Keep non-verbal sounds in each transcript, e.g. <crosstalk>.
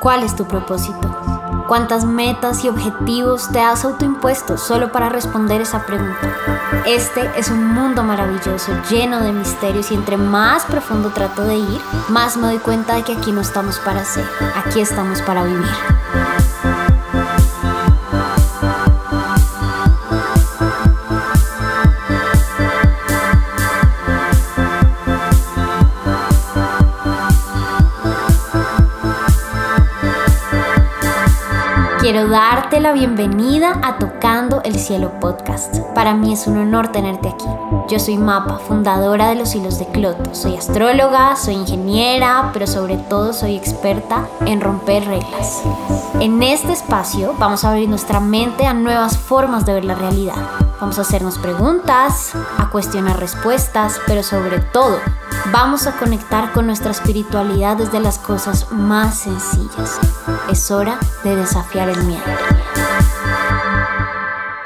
¿Cuál es tu propósito? ¿Cuántas metas y objetivos te has autoimpuesto solo para responder esa pregunta? Este es un mundo maravilloso, lleno de misterios y entre más profundo trato de ir, más me doy cuenta de que aquí no estamos para ser, aquí estamos para vivir. Quiero darte la bienvenida a Tocando el Cielo Podcast. Para mí es un honor tenerte aquí. Yo soy Mapa, fundadora de los hilos de Cloto. Soy astróloga, soy ingeniera, pero sobre todo soy experta en romper reglas. En este espacio vamos a abrir nuestra mente a nuevas formas de ver la realidad. Vamos a hacernos preguntas, a cuestionar respuestas, pero sobre todo vamos a conectar con nuestra espiritualidad desde las cosas más sencillas. Es hora de desafiar el miedo.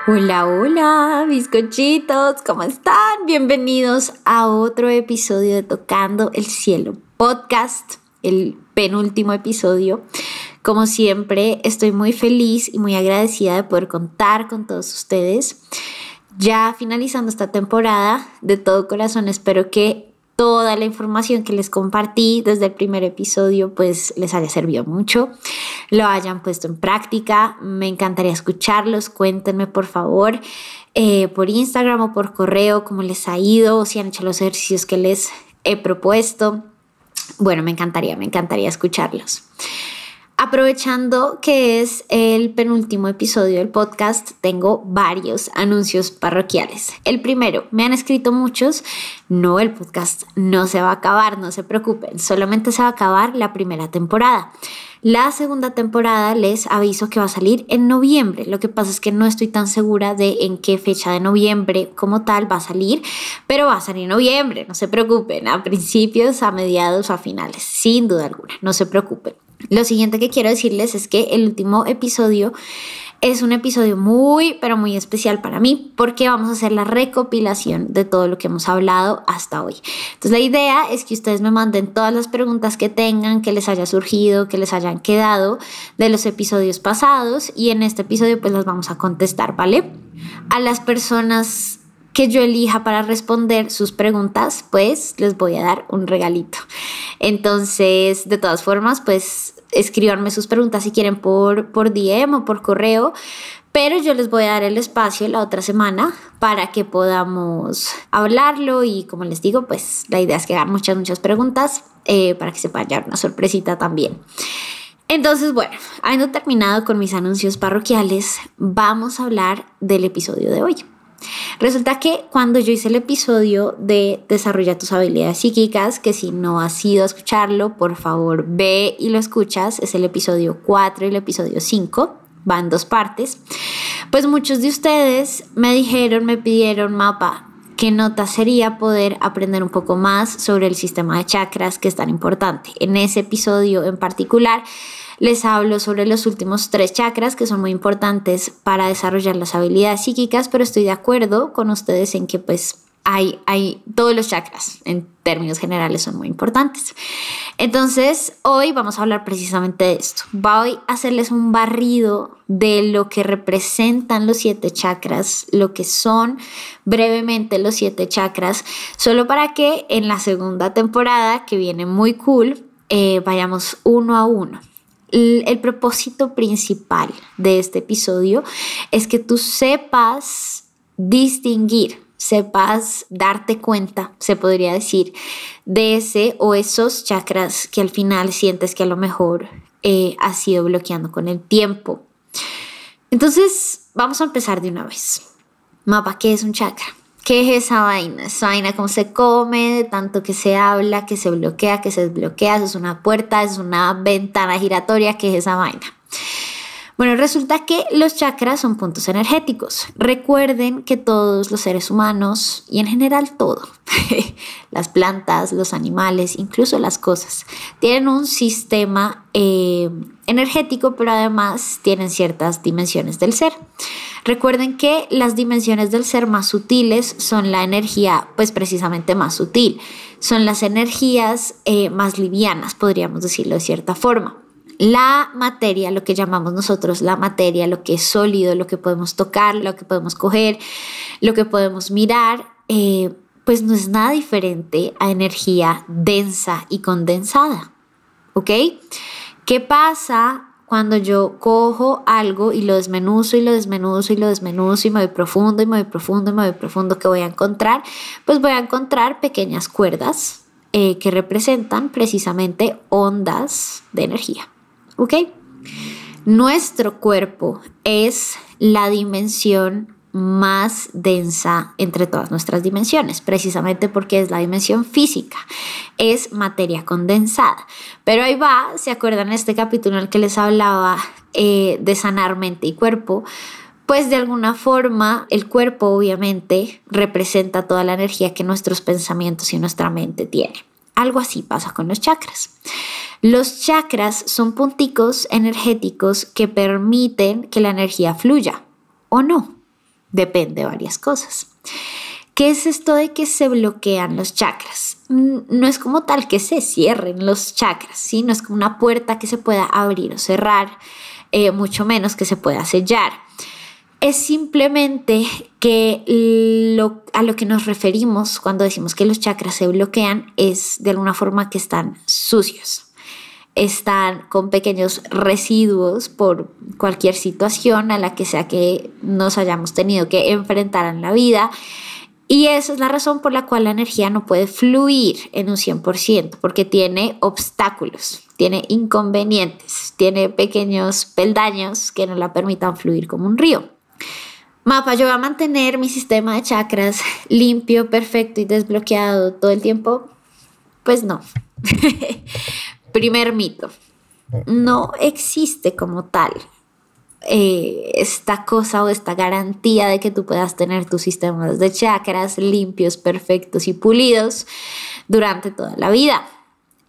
Hola, hola, bizcochitos, ¿cómo están? Bienvenidos a otro episodio de Tocando el Cielo Podcast, el penúltimo episodio. Como siempre, estoy muy feliz y muy agradecida de poder contar con todos ustedes. Ya finalizando esta temporada, de todo corazón espero que toda la información que les compartí desde el primer episodio pues les haya servido mucho, lo hayan puesto en práctica. Me encantaría escucharlos, cuéntenme por favor eh, por Instagram o por correo cómo les ha ido, si han hecho los ejercicios que les he propuesto. Bueno, me encantaría, me encantaría escucharlos. Aprovechando que es el penúltimo episodio del podcast, tengo varios anuncios parroquiales. El primero, me han escrito muchos, no, el podcast no se va a acabar, no se preocupen, solamente se va a acabar la primera temporada. La segunda temporada les aviso que va a salir en noviembre. Lo que pasa es que no estoy tan segura de en qué fecha de noviembre como tal va a salir, pero va a salir en noviembre, no se preocupen, a principios, a mediados a finales, sin duda alguna, no se preocupen. Lo siguiente que quiero decirles es que el último episodio es un episodio muy, pero muy especial para mí porque vamos a hacer la recopilación de todo lo que hemos hablado hasta hoy. Entonces la idea es que ustedes me manden todas las preguntas que tengan, que les haya surgido, que les hayan quedado de los episodios pasados y en este episodio pues las vamos a contestar, ¿vale? A las personas que yo elija para responder sus preguntas, pues les voy a dar un regalito. Entonces, de todas formas, pues escríbanme sus preguntas si quieren por, por DM o por correo, pero yo les voy a dar el espacio la otra semana para que podamos hablarlo y como les digo, pues la idea es que hagan muchas, muchas preguntas eh, para que se vaya una sorpresita también. Entonces, bueno, habiendo terminado con mis anuncios parroquiales, vamos a hablar del episodio de hoy. Resulta que cuando yo hice el episodio de Desarrolla tus habilidades psíquicas, que si no has ido a escucharlo, por favor ve y lo escuchas, es el episodio 4 y el episodio 5, van dos partes, pues muchos de ustedes me dijeron, me pidieron mapa, qué nota sería poder aprender un poco más sobre el sistema de chakras que es tan importante. En ese episodio en particular, les hablo sobre los últimos tres chakras que son muy importantes para desarrollar las habilidades psíquicas, pero estoy de acuerdo con ustedes en que pues hay, hay todos los chakras en términos generales son muy importantes. Entonces, hoy vamos a hablar precisamente de esto. Voy a hacerles un barrido de lo que representan los siete chakras, lo que son brevemente los siete chakras, solo para que en la segunda temporada, que viene muy cool, eh, vayamos uno a uno el propósito principal de este episodio es que tú sepas distinguir, sepas darte cuenta, se podría decir, de ese o esos chakras que al final sientes que a lo mejor eh, has ido bloqueando con el tiempo. Entonces, vamos a empezar de una vez. Mapa, ¿qué es un chakra? ¿Qué es esa vaina? Esa vaina, cómo se come, tanto que se habla, que se bloquea, que se desbloquea, es una puerta, es una ventana giratoria, ¿qué es esa vaina? Bueno, resulta que los chakras son puntos energéticos. Recuerden que todos los seres humanos y en general todo, <laughs> las plantas, los animales, incluso las cosas, tienen un sistema eh, energético, pero además tienen ciertas dimensiones del ser. Recuerden que las dimensiones del ser más sutiles son la energía, pues precisamente más sutil, son las energías eh, más livianas, podríamos decirlo de cierta forma. La materia, lo que llamamos nosotros la materia, lo que es sólido, lo que podemos tocar, lo que podemos coger, lo que podemos mirar, eh, pues no es nada diferente a energía densa y condensada. ¿Ok? ¿Qué pasa cuando yo cojo algo y lo desmenuzo y lo desmenuzo y lo desmenuzo y me voy profundo y me voy profundo y me voy profundo, ¿qué voy a encontrar? Pues voy a encontrar pequeñas cuerdas eh, que representan precisamente ondas de energía. ¿Ok? Nuestro cuerpo es la dimensión más densa entre todas nuestras dimensiones, precisamente porque es la dimensión física, es materia condensada. Pero ahí va, ¿se acuerdan este capítulo en el que les hablaba eh, de sanar mente y cuerpo? Pues de alguna forma el cuerpo obviamente representa toda la energía que nuestros pensamientos y nuestra mente tienen. Algo así pasa con los chakras. Los chakras son punticos energéticos que permiten que la energía fluya o no. Depende de varias cosas. ¿Qué es esto de que se bloquean los chakras? Mm, no es como tal que se cierren los chakras, ¿sí? No es como una puerta que se pueda abrir o cerrar, eh, mucho menos que se pueda sellar. Es simplemente que a lo que nos referimos cuando decimos que los chakras se bloquean es de alguna forma que están sucios están con pequeños residuos por cualquier situación a la que sea que nos hayamos tenido que enfrentar en la vida. Y esa es la razón por la cual la energía no puede fluir en un 100%, porque tiene obstáculos, tiene inconvenientes, tiene pequeños peldaños que no la permitan fluir como un río. Mapa, yo voy a mantener mi sistema de chakras <laughs> limpio, perfecto y desbloqueado todo el tiempo. Pues no. <laughs> Primer mito, no existe como tal eh, esta cosa o esta garantía de que tú puedas tener tus sistemas de chakras limpios, perfectos y pulidos durante toda la vida.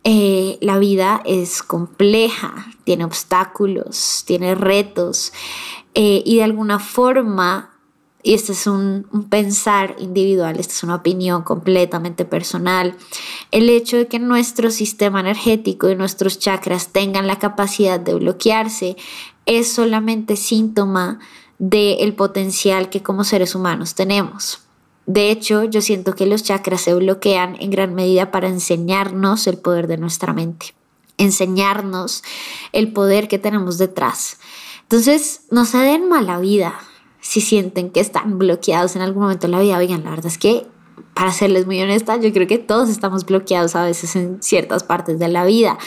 Eh, la vida es compleja, tiene obstáculos, tiene retos eh, y de alguna forma y este es un, pensar individual, esta es una opinión completamente personal, el hecho de que nuestro sistema energético y nuestros chakras tengan la capacidad de bloquearse es solamente síntoma del potencial que como seres humanos tenemos. De hecho, yo siento que los chakras se bloquean en gran medida para enseñarnos el poder de nuestra mente, enseñarnos el poder que tenemos detrás. Entonces, no se den mala vida, si sienten que están bloqueados en algún momento de la vida, oigan, la verdad es que, para serles muy honesta, yo creo que todos estamos bloqueados a veces en ciertas partes de la vida.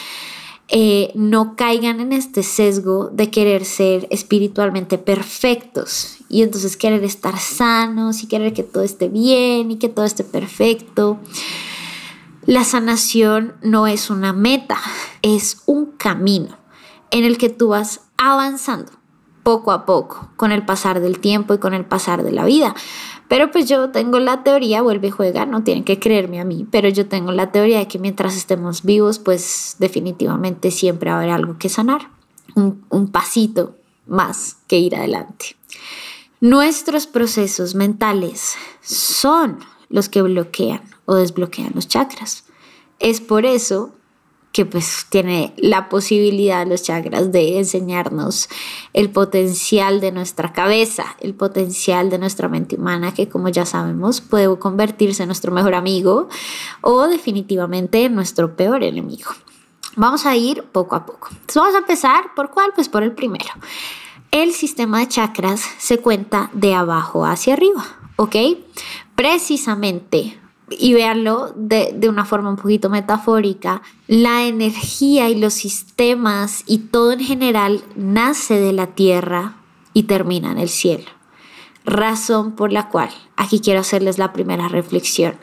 Eh, no caigan en este sesgo de querer ser espiritualmente perfectos y entonces querer estar sanos y querer que todo esté bien y que todo esté perfecto. La sanación no es una meta, es un camino en el que tú vas avanzando poco a poco, con el pasar del tiempo y con el pasar de la vida. Pero pues yo tengo la teoría, vuelve y juega, no tienen que creerme a mí, pero yo tengo la teoría de que mientras estemos vivos, pues definitivamente siempre haber algo que sanar, un, un pasito más que ir adelante. Nuestros procesos mentales son los que bloquean o desbloquean los chakras. Es por eso que pues tiene la posibilidad los chakras de enseñarnos el potencial de nuestra cabeza, el potencial de nuestra mente humana, que como ya sabemos puede convertirse en nuestro mejor amigo o definitivamente en nuestro peor enemigo. Vamos a ir poco a poco. Entonces vamos a empezar por cuál? Pues por el primero. El sistema de chakras se cuenta de abajo hacia arriba, ¿ok? Precisamente y veanlo de, de, una forma un poquito metafórica, la energía y los sistemas y todo en general nace de la tierra y termina en el cielo. Razón por la cual aquí quiero hacerles la primera reflexión.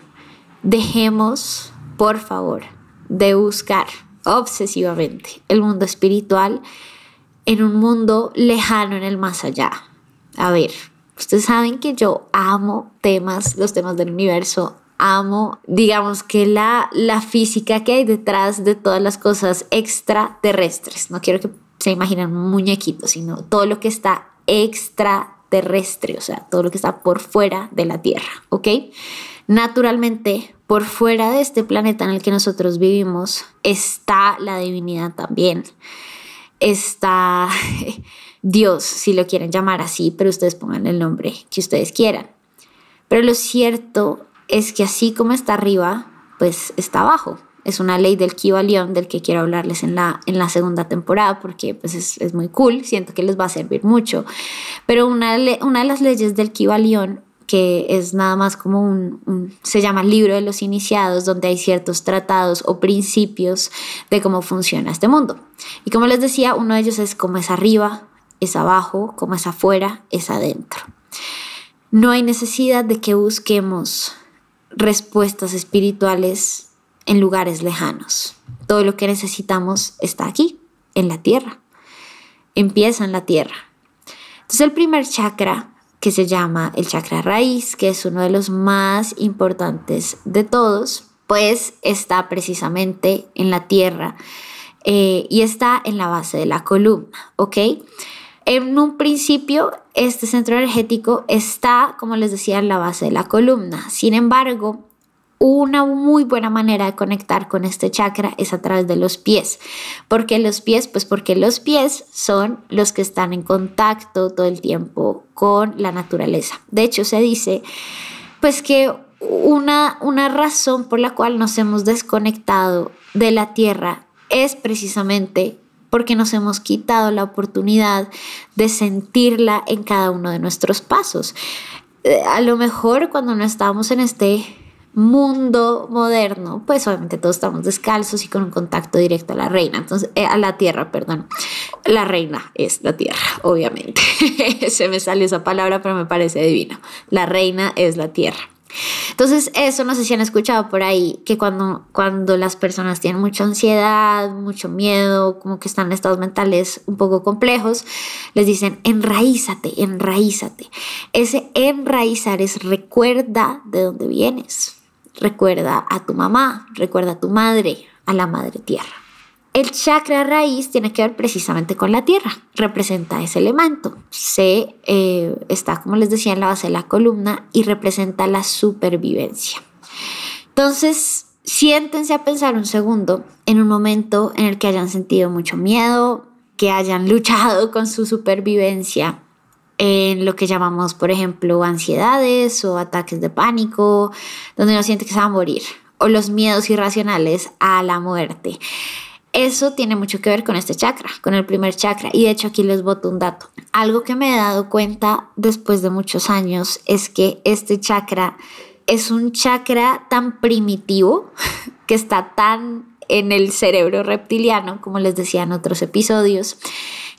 Dejemos, por favor, de buscar obsesivamente el mundo espiritual en un mundo lejano en el más allá. A ver, ustedes saben que yo amo temas, los temas del universo, amo, digamos que la, la física que hay detrás de todas las cosas extraterrestres. No quiero que se imaginen un muñequito, sino todo lo que está extraterrestre, o sea, todo lo que está por fuera de la Tierra, ¿ok? Naturalmente, por fuera de este planeta en el que nosotros vivimos está la divinidad también. está <laughs> Dios, si lo quieren llamar así, pero ustedes pongan el nombre que ustedes quieran. Pero lo cierto es que así como está arriba, pues está abajo. Es una ley del Kibalión del que quiero hablarles en la, en la segunda temporada porque pues es, muy cool, siento que les va a servir mucho. Pero una, una de las leyes del Kibalión que es nada más como un, se llama libro de los iniciados, donde hay ciertos tratados o principios de cómo funciona este mundo. Y como les decía, uno de ellos es como es arriba, es abajo, como es afuera, es adentro. No hay necesidad de que busquemos respuestas espirituales en lugares lejanos. Todo lo que necesitamos está aquí, en la tierra. Empieza en la tierra. Entonces el primer chakra que se llama el chakra raíz, que es uno de los más importantes de todos, pues está precisamente en la tierra eh, y está en la base de la columna, ¿ok? En un principio, este centro energético está, como les decía, en la base de la columna. Sin embargo, una muy buena manera de conectar con este chakra es a través de los pies. ¿Por qué los pies? Pues porque los pies son los que están en contacto todo el tiempo con la naturaleza. De hecho, se dice pues que una, una razón por la cual nos hemos desconectado de la tierra es precisamente porque nos hemos quitado la oportunidad de sentirla en cada uno de nuestros pasos. Eh, a lo mejor cuando no estábamos en este mundo moderno, pues obviamente todos estamos descalzos y con un contacto directo a la reina, entonces eh, a la tierra, perdón. La reina es la tierra, obviamente. <laughs> Se me sale esa palabra, pero me parece divino. La reina es la tierra. Entonces, eso no sé si han escuchado por ahí, que cuando, cuando las personas tienen mucha ansiedad, mucho miedo, como que están en estados mentales un poco complejos, les dicen, enraízate, enraízate. Ese enraizar es recuerda de dónde vienes recuerda a tu mamá, recuerda a tu madre, a la madre tierra. El chakra raíz tiene que ver precisamente con la tierra, representa ese elemento. Se eh, está, como les decía, en la base de la columna y representa la supervivencia. Entonces, siéntense a pensar un segundo en un momento en el que hayan sentido mucho miedo, que hayan luchado <laughs> con su supervivencia en lo que llamamos, por ejemplo, ansiedades o ataques de pánico, donde uno siente que se va a morir, o los miedos irracionales a la muerte. Eso tiene mucho que ver con este chakra, con el primer chakra. Y de hecho aquí les boto un dato. Algo que me he dado cuenta después de muchos años es que este chakra es un chakra tan primitivo, <laughs> que está tan en el cerebro reptiliano, como les decía en otros episodios,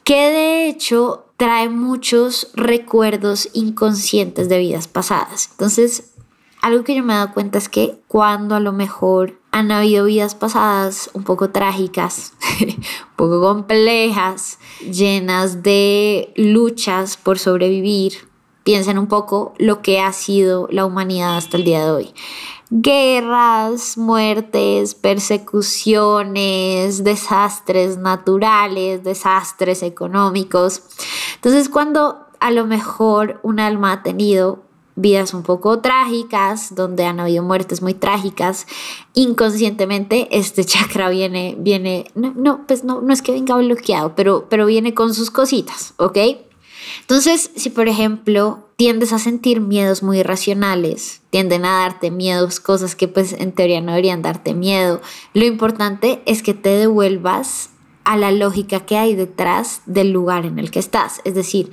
que de hecho trae muchos recuerdos inconscientes de vidas pasadas. Entonces, algo que yo me he dado cuenta es que cuando a lo mejor han habido vidas pasadas un poco trágicas, <laughs> un poco complejas, llenas de luchas por sobrevivir, piensen un poco lo que ha sido la humanidad hasta el día de hoy guerras, muertes, persecuciones, desastres naturales, desastres económicos. Entonces cuando a lo mejor un alma ha tenido vidas un poco trágicas, donde han habido muertes muy trágicas, inconscientemente este <laughs> chakra viene, viene, no, no pues no, no es que venga bloqueado, pero, pero viene con sus cositas, ¿ok? Entonces, si por ejemplo tiendes a sentir miedos muy irracionales, tienden a darte miedos, cosas que pues en teoría no deberían darte miedo, lo importante es que te devuelvas a la lógica que hay detrás del lugar en el que estás. Es decir,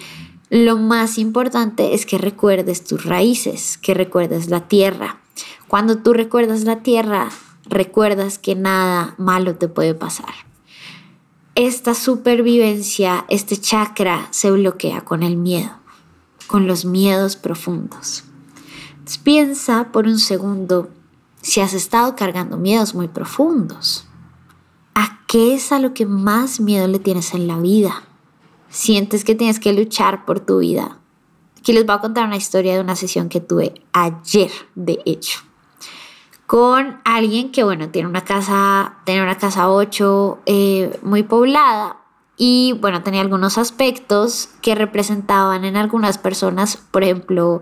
lo más importante es que recuerdes tus raíces, que recuerdes la tierra. Cuando tú recuerdas la tierra, recuerdas que nada malo te puede pasar esta supervivencia, este chakra se bloquea con el miedo, con los miedos profundos. piensa por un segundo si has estado cargando miedos muy profundos. ¿A qué es a lo que más miedo le tienes en la vida? ¿Sientes que tienes que luchar por tu vida? Aquí les voy a contar una historia de una sesión que tuve ayer, de hecho con alguien que, bueno, tiene una casa, tiene una casa 8 eh, muy poblada y, bueno, tenía algunos aspectos que representaban en algunas personas, por ejemplo,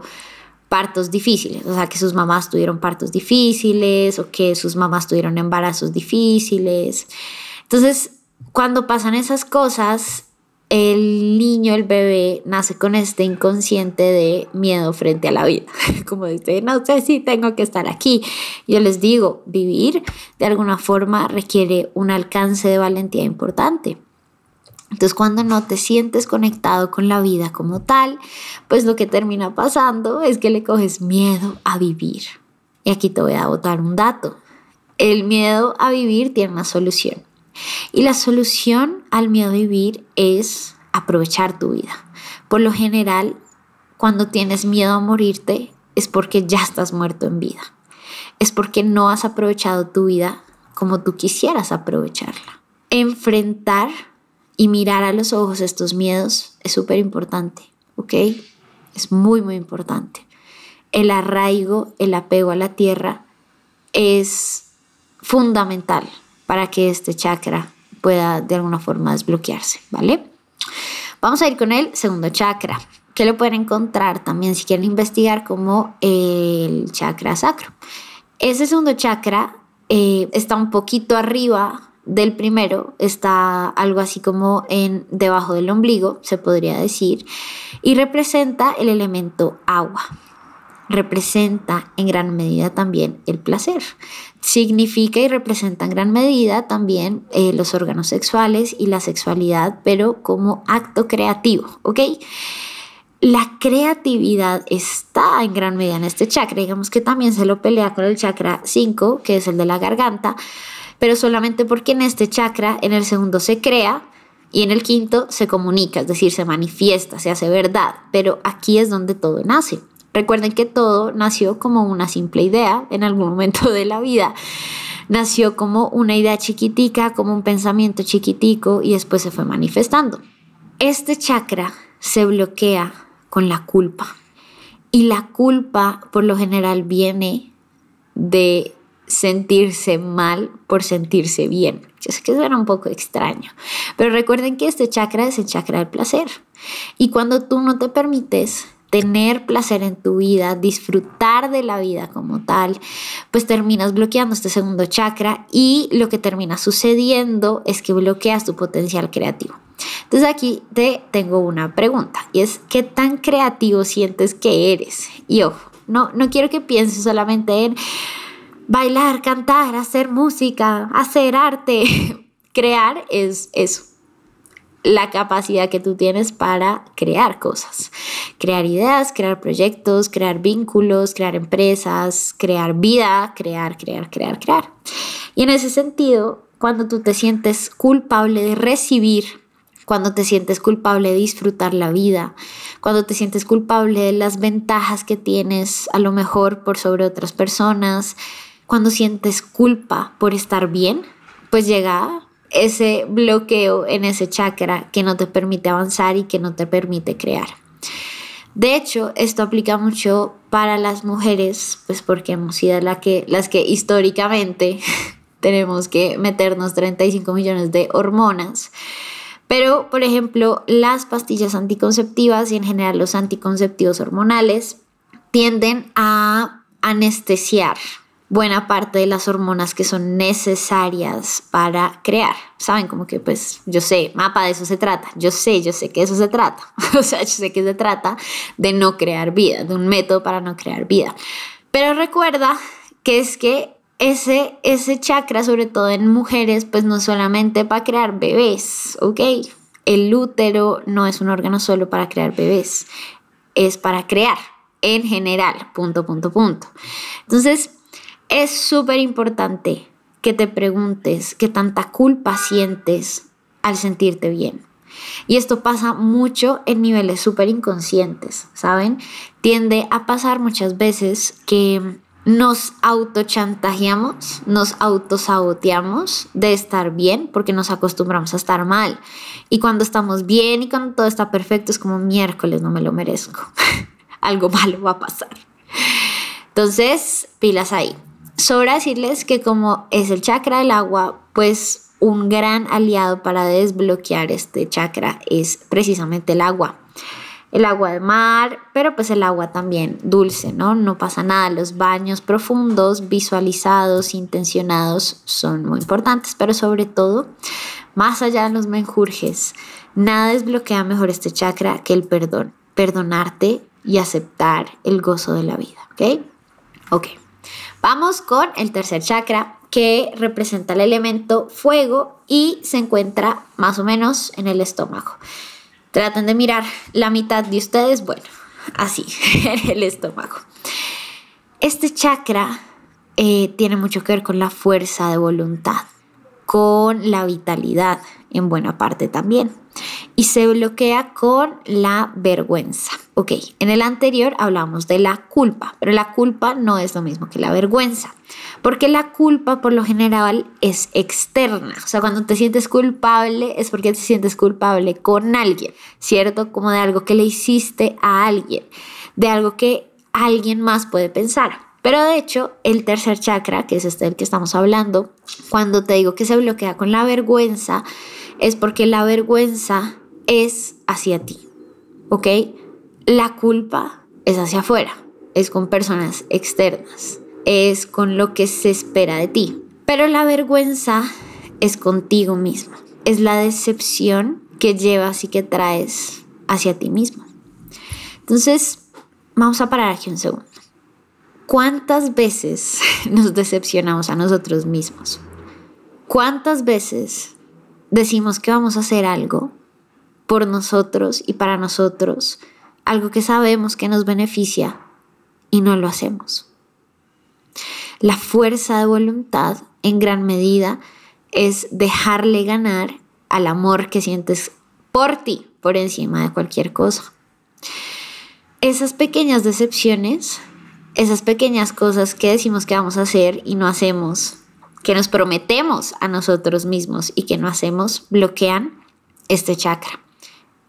partos difíciles, o sea, que sus mamás tuvieron partos difíciles o que sus mamás tuvieron embarazos difíciles. Entonces, cuando pasan esas cosas, el niño, el bebé, nace con este inconsciente de miedo frente a la vida. <laughs> Como dice, no sé si tengo que estar aquí. Yo les digo, vivir de alguna forma requiere un alcance de valentía importante. Entonces cuando no te sientes conectado con la vida como tal, pues lo que termina pasando es que le coges miedo a vivir. Y aquí te voy a botar un dato. El miedo a vivir tiene una solución. Y la solución al miedo a vivir es aprovechar tu vida. Por lo general, cuando tienes miedo a morirte, es porque ya estás muerto en vida. Es porque no has aprovechado tu vida como tú quisieras aprovecharla. Enfrentar y mirar a los ojos estos miedos es súper importante, ¿ok? Es muy, muy importante. El arraigo, el apego a la tierra es fundamental para que este chakra pueda de alguna forma desbloquearse, ¿vale? Vamos a ir con el segundo chakra, que lo pueden encontrar también si quieren investigar como el chakra sacro. Ese segundo chakra eh, está un poquito arriba del primero está algo así como en debajo del ombligo, se podría decir, y representa el elemento agua. Representa en gran medida también el placer. Significa y representa en gran medida también eh, los órganos sexuales y la sexualidad, pero como acto creativo, ¿ok? La creatividad está en gran medida en este chakra, digamos que también se lo pelea con el chakra 5, que es el de la garganta, pero solamente porque en este chakra, en el segundo se crea y en el quinto se comunica, es decir, se manifiesta, se hace verdad, pero aquí es donde todo nace. Recuerden que todo nació como una simple idea en algún momento de la vida. Nació como una idea chiquitica, como un pensamiento chiquitico y después se fue manifestando. Este chakra se bloquea con la culpa. Y la culpa por lo general viene de sentirse mal por sentirse bien. Yo sé que suena un poco extraño, pero recuerden que este chakra es el chakra del placer. Y cuando tú no te permites tener placer en tu vida, disfrutar de la vida como tal, pues terminas bloqueando este segundo chakra y lo que termina sucediendo es que bloqueas tu potencial creativo. Entonces aquí te tengo una pregunta y es, ¿qué tan creativo sientes que eres? Y ojo, no, no quiero que pienses solamente en bailar, cantar, hacer música, hacer arte. <laughs> Crear es eso, la capacidad que tú tienes para crear cosas, crear ideas, crear proyectos, crear vínculos, crear empresas, crear vida, crear, crear, crear, crear. Y en ese sentido, cuando tú te sientes culpable de recibir, cuando te sientes culpable de disfrutar la vida, cuando te sientes culpable de las ventajas que tienes a lo mejor por sobre otras personas, cuando sientes culpa por estar bien, pues llega ese bloqueo en ese chakra que no te permite avanzar y que no te permite crear. De hecho, esto aplica mucho para las mujeres, pues porque hemos sido la que, las que históricamente <laughs> tenemos que meternos 35 millones de hormonas. Pero, por ejemplo, las pastillas anticonceptivas y en general los anticonceptivos hormonales tienden a anestesiar buena parte de las hormonas que son necesarias para crear. Saben, como que pues yo sé, mapa de eso se trata, yo sé, yo sé que eso se trata. <laughs> o sea, yo sé que se trata de no crear vida, de un método para no crear vida. Pero recuerda que es que ese, ese chakra, sobre todo en mujeres, pues no solamente para crear bebés, ¿ok? El útero no es un órgano solo para crear bebés, es para crear en general, punto, punto, punto. Entonces, es súper importante que te preguntes qué tanta culpa sientes al sentirte bien. Y esto pasa mucho en niveles súper inconscientes, ¿saben? Tiende a pasar muchas veces que nos autochantajeamos, nos autosaboteamos de estar bien porque nos acostumbramos a estar mal. Y cuando estamos bien y cuando todo está perfecto es como miércoles, no me lo merezco. <laughs> Algo malo va a pasar. Entonces, pilas ahí. Sobra decirles que como es el chakra del agua, pues un gran aliado para desbloquear este chakra es precisamente el agua. El agua de mar, pero pues el agua también dulce, ¿no? No pasa nada. Los baños profundos, visualizados, intencionados son muy importantes, pero sobre todo más allá de los menjurjes, nada desbloquea mejor este chakra que el perdón. Perdonarte y aceptar el gozo de la vida, ¿ok? Ok. Vamos con el tercer chakra que representa el elemento fuego y se encuentra más o menos en el estómago. Traten de mirar la mitad de ustedes, bueno, así, <laughs> en el estómago. Este chakra eh, tiene mucho que ver con la fuerza de voluntad, con la vitalidad en buena parte también. Y se bloquea con la vergüenza. Ok, en el anterior hablamos de la culpa, pero la culpa no es lo mismo que la vergüenza, porque la culpa por lo general es externa. O sea, cuando te sientes culpable es porque te sientes culpable con alguien, ¿cierto? Como de algo que le hiciste a alguien, de algo que alguien más puede pensar. Pero de hecho, el tercer chakra, que es este del que estamos hablando, cuando te digo que se bloquea con la vergüenza, es porque la vergüenza es hacia ti, ¿ok? La culpa es hacia afuera, es con personas externas, es con lo que se espera de ti. Pero la vergüenza es contigo mismo, es la decepción que llevas y que traes hacia ti mismo. Entonces, vamos a parar aquí un segundo. ¿Cuántas veces <laughs> nos decepcionamos a nosotros mismos? ¿Cuántas veces decimos que vamos a hacer algo por nosotros y para nosotros, algo que sabemos que nos beneficia y no lo hacemos? La fuerza de voluntad en gran medida es dejarle ganar al amor que sientes por ti, por encima de cualquier cosa. Esas pequeñas decepciones esas pequeñas cosas que decimos que vamos a hacer y no hacemos, que nos prometemos a nosotros mismos y que no hacemos, bloquean este chakra.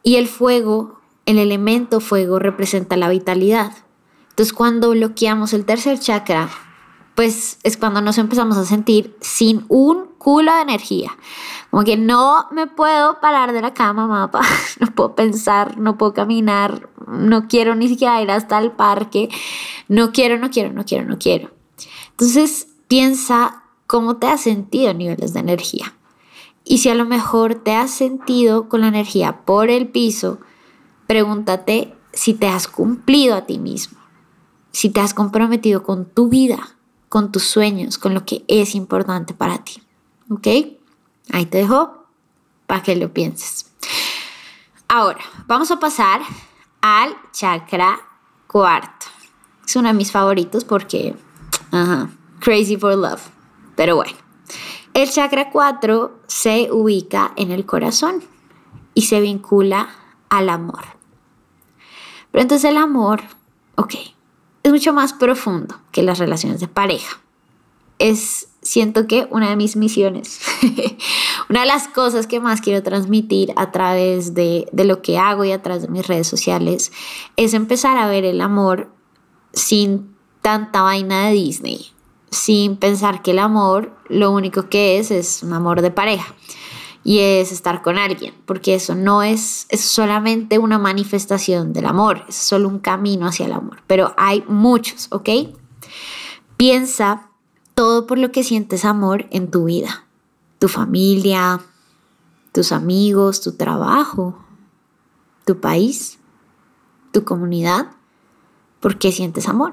Y el fuego, el elemento fuego representa la vitalidad. Entonces cuando bloqueamos el tercer chakra, pues es cuando nos empezamos a sentir sin un culo de energía. Como que no me puedo parar de la cama, mapa, <laughs> no puedo pensar, no puedo caminar, no quiero ni siquiera ir hasta el parque, no quiero, no quiero, no quiero, no quiero. Entonces piensa cómo te has sentido a niveles de energía. Y si a lo mejor te has sentido con la energía por el piso, pregúntate si te has cumplido a ti mismo, si te has comprometido con tu vida, con tus sueños, con lo que es importante para ti. ¿Ok? Ahí te dejo para que lo pienses. Ahora, vamos a pasar al chakra cuarto. Es uno de mis favoritos porque, ajá, crazy for love. Pero bueno, el chakra 4 se ubica en el corazón y se vincula al amor. Pero entonces el amor, ok, es mucho más profundo que las relaciones de pareja. Es siento que una de mis misiones, <laughs> una de las cosas que más quiero transmitir a través de, de, lo que hago y a través de mis redes sociales es empezar a ver el amor sin tanta vaina de Disney, sin pensar que el amor lo único que es es un amor de pareja y es estar con alguien, porque eso no es, solamente una manifestación del amor, es solo un camino hacia el amor, pero hay muchos, ¿ok? Piensa todo por lo que sientes amor en tu vida. Tu familia, tus amigos, tu trabajo, tu país, tu comunidad. ¿Por qué sientes amor?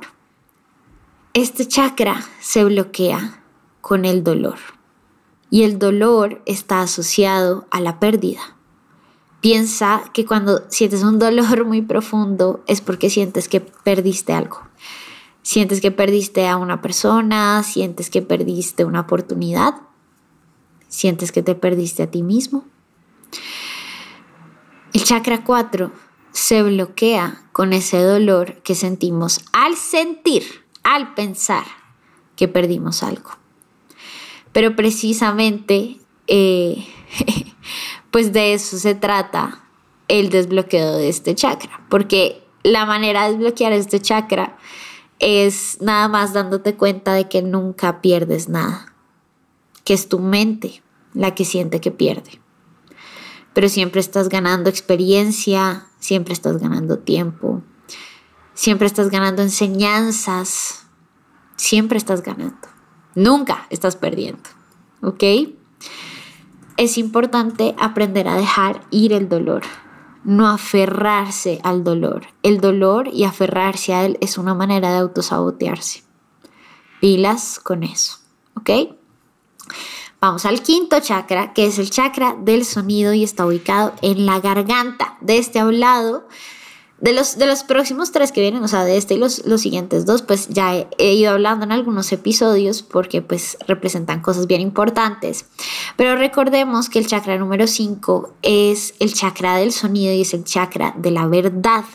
Este chakra se bloquea con el dolor y el dolor está asociado a la pérdida. Piensa que cuando sientes un dolor muy profundo es porque sientes que perdiste algo. Sientes que perdiste a una persona, sientes que perdiste una oportunidad, sientes que te perdiste a ti mismo. El chakra 4 se bloquea con ese dolor que sentimos al sentir, al pensar que perdimos algo. Pero precisamente, eh, <laughs> pues de eso se trata el desbloqueo de este chakra, porque la manera de desbloquear este chakra es nada más dándote cuenta de que nunca pierdes nada, que es tu mente la que siente que pierde. Pero siempre estás ganando experiencia, siempre estás ganando tiempo, siempre estás ganando enseñanzas, siempre estás ganando. Nunca estás perdiendo, ¿ok? es importante aprender a dejar ir el dolor, no aferrarse al dolor. El dolor y aferrarse a él es una manera de autosabotearse. Pilas con eso, ¿ok? Vamos al quinto chakra, que es el chakra del sonido y está ubicado en la garganta. De este hablado de los, de los próximos tres que vienen, o sea, de este y los, los siguientes dos, pues ya he, ido hablando en algunos episodios porque pues representan cosas bien importantes. Pero recordemos que el chakra número 5 es el chakra del sonido y es el chakra de la verdad.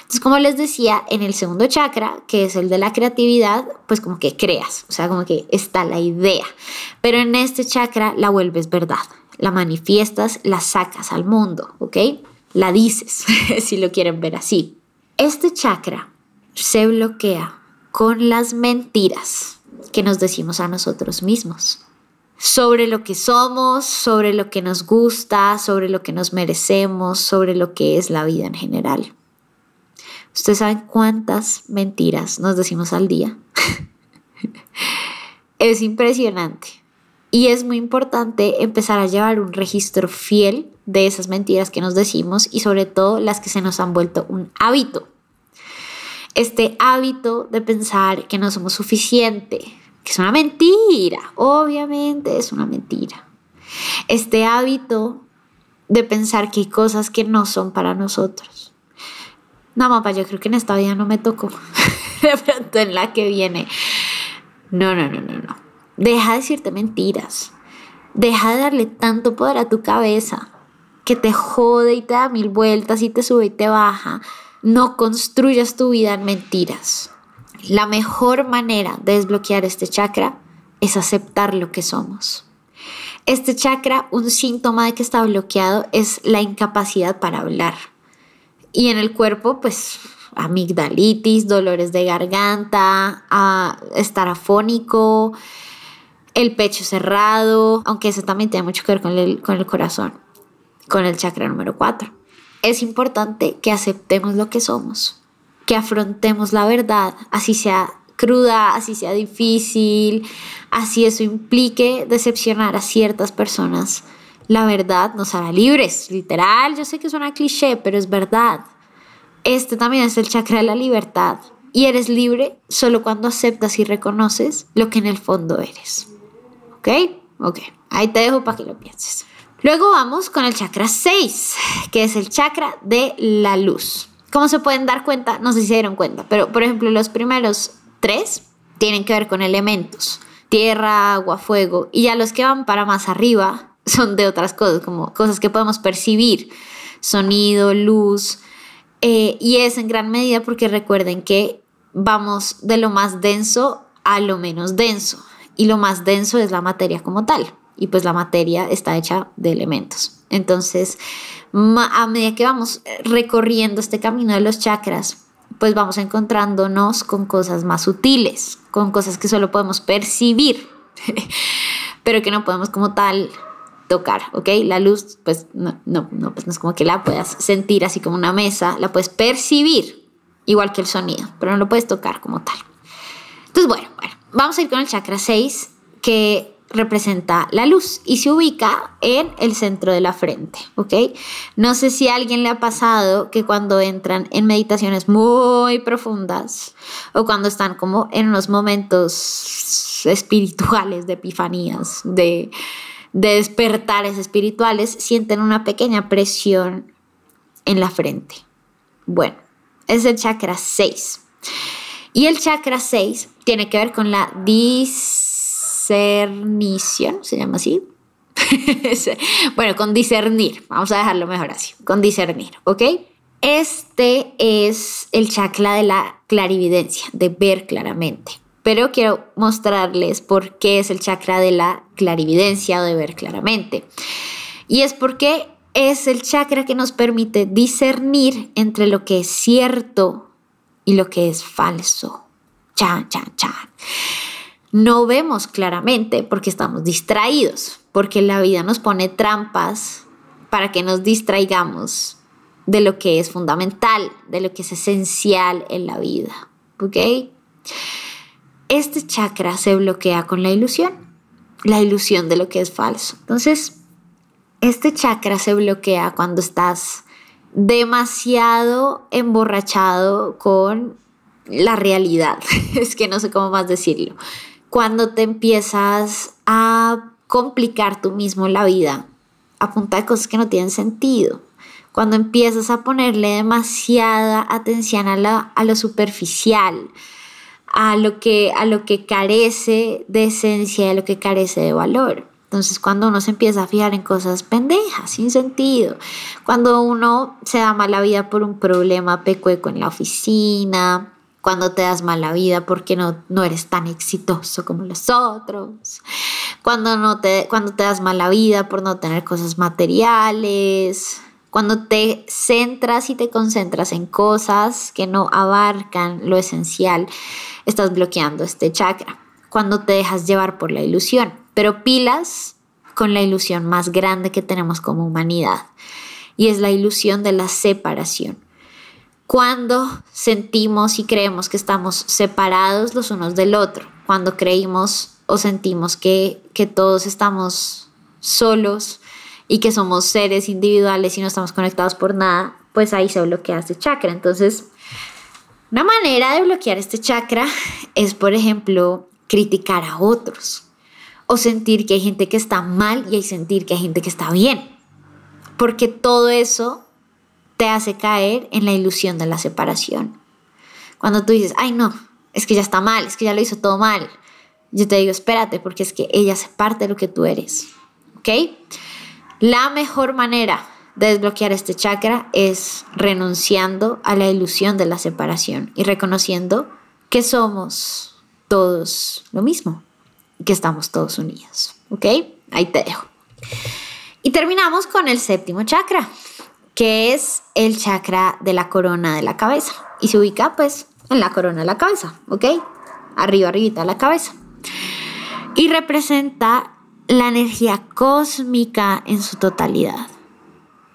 Entonces, como les decía, en el segundo chakra, que es el de la creatividad, pues como que creas, o sea, como que está la idea. Pero en este chakra la vuelves verdad, la manifiestas, la sacas al mundo, ¿ok? La dices, <laughs> si lo quieren ver así. Este chakra se bloquea con las mentiras que nos decimos a nosotros mismos sobre lo que somos, sobre lo que nos gusta, sobre lo que nos merecemos, sobre lo que es la vida en general. ¿Ustedes saben cuántas mentiras nos decimos al día? <laughs> es impresionante. Y es muy importante empezar a llevar un registro fiel de esas mentiras que nos decimos y sobre todo las que se nos han vuelto un hábito. Este hábito de pensar que no somos suficiente, que es una mentira, obviamente es una mentira. Este hábito de pensar que hay cosas que no son para nosotros. No, papá, yo creo que en esta vida no me tocó. <laughs> de pronto en la que viene. No, no, no, no, no. Deja de decirte mentiras. Deja de darle tanto poder a tu cabeza que te jode y te da mil vueltas y te sube y te baja. No construyas tu vida en mentiras. La mejor manera de desbloquear este chakra es aceptar lo que somos. Este chakra, un síntoma de que está bloqueado es la incapacidad para hablar. Y en el cuerpo, pues amigdalitis, dolores de garganta, a estar afónico, el pecho cerrado, aunque eso también tiene mucho que ver con el, con el corazón, con el chakra número 4. Es importante que aceptemos lo que somos, que afrontemos la verdad, así sea cruda, así sea difícil, así eso implique decepcionar a ciertas personas. La verdad nos hará libres, literal, yo sé que suena cliché, pero es verdad. Este también es el chakra de la libertad y eres libre solo cuando aceptas y reconoces lo que en el fondo eres. ¿Ok? Ok, ahí te dejo para que lo pienses. Luego vamos con el chakra 6, que es el chakra de la luz. ¿Cómo se pueden dar cuenta? No sé si se dieron cuenta, pero por ejemplo los primeros tres tienen que ver con elementos, tierra, agua, fuego, y ya los que van para más arriba <laughs> son de otras cosas, como cosas que podemos percibir, sonido, luz, eh, y es en gran medida porque recuerden que vamos de lo más denso a lo menos denso y lo más denso es la materia como tal. Y pues la materia está hecha de elementos. Entonces, a medida que vamos recorriendo este camino de los chakras, pues vamos encontrándonos con cosas más sutiles, con cosas que solo podemos percibir, <laughs> pero que no podemos como tal tocar, ¿ok? La luz, pues no, no, no, pues no es como que la puedas sentir así como una mesa, la puedes percibir, igual que el sonido, pero no lo puedes tocar como tal. Entonces, bueno, bueno, vamos a ir con el chakra 6, que representa la luz y se ubica en el centro de la frente, ¿ok? No sé si a alguien le ha pasado que cuando entran en meditaciones muy profundas o cuando están como en unos momentos espirituales de epifanías, de, de despertares espirituales, sienten una pequeña presión en la frente. Bueno, es el chakra 6. Y el chakra 6 tiene que ver con la discernición, se llama así. <laughs> bueno, con discernir, vamos a dejarlo mejor así, con discernir, ¿ok? Este es el chakra de la clarividencia, de ver claramente. Pero quiero mostrarles por qué es el chakra de la clarividencia o de ver claramente. Y es porque es el chakra que nos permite discernir entre lo que es cierto y lo que es falso. Chan, chan, chan. No vemos claramente porque estamos distraídos, porque la vida nos pone trampas para que nos distraigamos de lo que es fundamental, de lo que es esencial en la vida. ¿Ok? Este chakra se bloquea con la ilusión, la ilusión de lo que es falso. Entonces, Este chakra se bloquea cuando estás demasiado emborrachado con la realidad. <laughs> es que no sé cómo más decirlo. Cuando te empiezas a complicar tú mismo la vida a punta de cosas que no tienen sentido. Cuando empiezas a ponerle demasiada atención a, lo superficial, a lo, que, a lo que carece de esencia, a lo que carece de valor. Entonces, cuando uno se empieza a fijar en cosas pendejas, sin sentido, cuando uno se da mala vida por un problema pecueco en la oficina, cuando te das mala vida porque no, no eres tan exitoso como los otros, cuando, no te, cuando te das mala vida por no tener cosas materiales, cuando te centras y te concentras en cosas que no abarcan lo esencial, estás bloqueando este chakra. Cuando te dejas llevar por la ilusión pero pilas con la ilusión más grande que tenemos como humanidad y es la ilusión de la separación. Cuando sentimos y creemos que estamos separados los unos del otro, cuando creímos o sentimos que, que todos estamos solos y que somos seres individuales y no estamos conectados por nada, pues ahí se bloquea este chakra. Entonces, una manera de bloquear este chakra es, por ejemplo, criticar a otros o sentir que hay gente que está mal y sentir que hay gente que está bien. Porque todo eso te hace caer en la ilusión de la separación. Cuando tú dices, ay no, es que ya está mal, es que ya lo hizo todo mal. Yo te digo, espérate, porque es que ella hace parte de lo que tú eres. ¿Ok? La mejor manera de desbloquear este chakra es renunciando a la ilusión de la separación y reconociendo que somos todos lo mismo que estamos todos unidos. ¿Ok? Ahí te dejo. Y terminamos con el séptimo chakra, que es el chakra de la corona de la cabeza. Y se ubica pues en la corona de la cabeza, ¿ok? Arriba, arribita de la cabeza. Y representa la energía cósmica en su totalidad.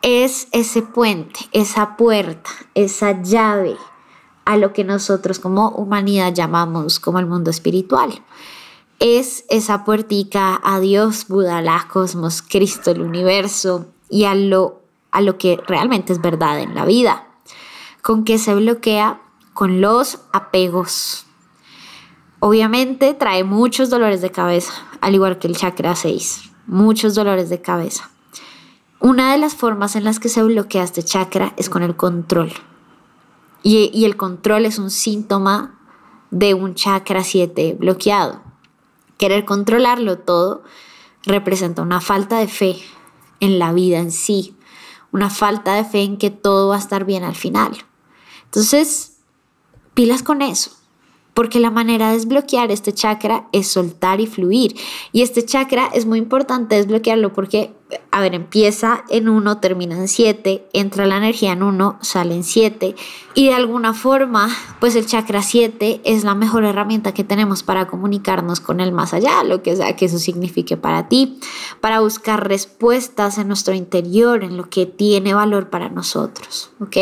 Es ese puente, esa puerta, esa llave a lo que nosotros como humanidad llamamos como el mundo espiritual es esa puertica a Dios, Buda, la cosmos, Cristo, el universo y a lo, a lo que realmente es verdad en la vida. ¿Con qué se bloquea? Con los apegos. Obviamente trae muchos dolores de cabeza, al igual que el chakra 6, muchos dolores de cabeza. Una de las formas en las que se bloquea este chakra es con el control. Y, y el control es un síntoma de un chakra 7 bloqueado. Querer controlarlo todo representa una falta de fe en la vida en sí, una falta de fe en que todo va a estar bien al final. Entonces, pilas con eso porque la manera de desbloquear este chakra es soltar y fluir. Y este chakra es muy importante desbloquearlo porque, a ver, empieza en uno, termina en siete, entra la energía en uno, sale en siete. Y de alguna forma, pues el chakra 7 es la mejor herramienta que tenemos para comunicarnos con el más allá, lo que sea que eso signifique para ti, para buscar respuestas en nuestro interior, en lo que tiene valor para nosotros, ¿ok?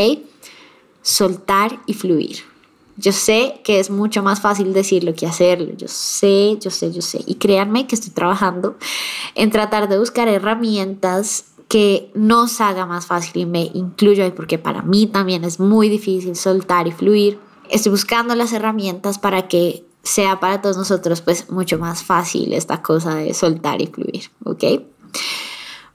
Soltar y fluir. Yo sé que es mucho más fácil decirlo que hacerlo. Yo sé, yo sé, yo sé. Y créanme que estoy trabajando en tratar de buscar herramientas que nos haga más fácil y me incluyo ahí porque para mí también es muy difícil soltar y fluir. Estoy buscando las herramientas para que sea para todos nosotros pues mucho más fácil esta cosa de soltar y fluir, ¿ok?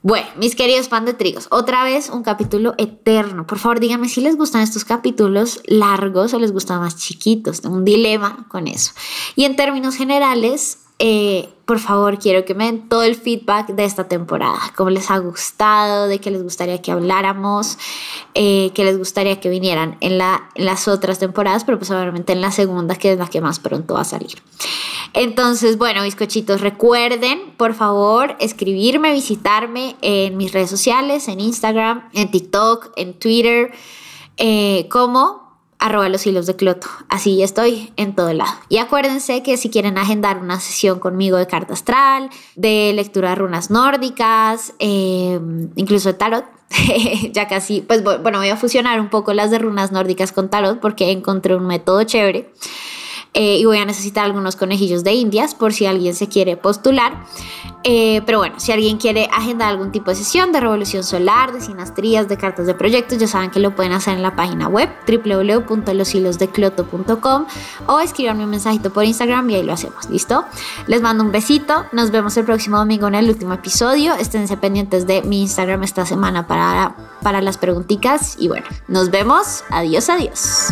Bueno, mis queridos pan de trigos, otra vez un capítulo eterno. Por favor, díganme si les gustan estos capítulos largos o les gustan más chiquitos. Tengo un dilema con eso. Y en términos generales, eh, por favor, quiero que me den todo el feedback de esta temporada. ¿Cómo les ha gustado? ¿De qué les gustaría que habláramos? Eh, ¿Qué les gustaría que vinieran en, la, en las otras temporadas? Pero pues obviamente en la segunda, que es la que más pronto va a salir. Entonces, bueno, mis cochitos, recuerden, por favor, escribirme, visitarme en mis redes sociales, en Instagram, en TikTok, en Twitter, eh, como arroba los hilos de Cloto. Así estoy en todo lado. Y acuérdense que si quieren agendar una sesión conmigo de carta astral, de lectura de runas nórdicas, em, incluso de tarot, <laughs> ya casi, pues bueno, voy a fusionar un poco las de runas nórdicas con tarot porque encontré un método chévere. Eh, y voy a necesitar algunos conejillos de indias por si alguien se quiere postular. Eh, pero bueno, si alguien quiere agendar algún tipo de sesión de revolución solar, de sinastrías, de cartas de proyectos, ya saben que lo pueden hacer en la página web www.loshilosdecloto.com o escribanme un mensajito por Instagram y ahí lo hacemos, ¿listo? Les mando un besito, nos vemos el próximo domingo en el último episodio, esténse pendientes de mi Instagram esta semana para, para las preguntitas y bueno, nos vemos, adiós, adiós.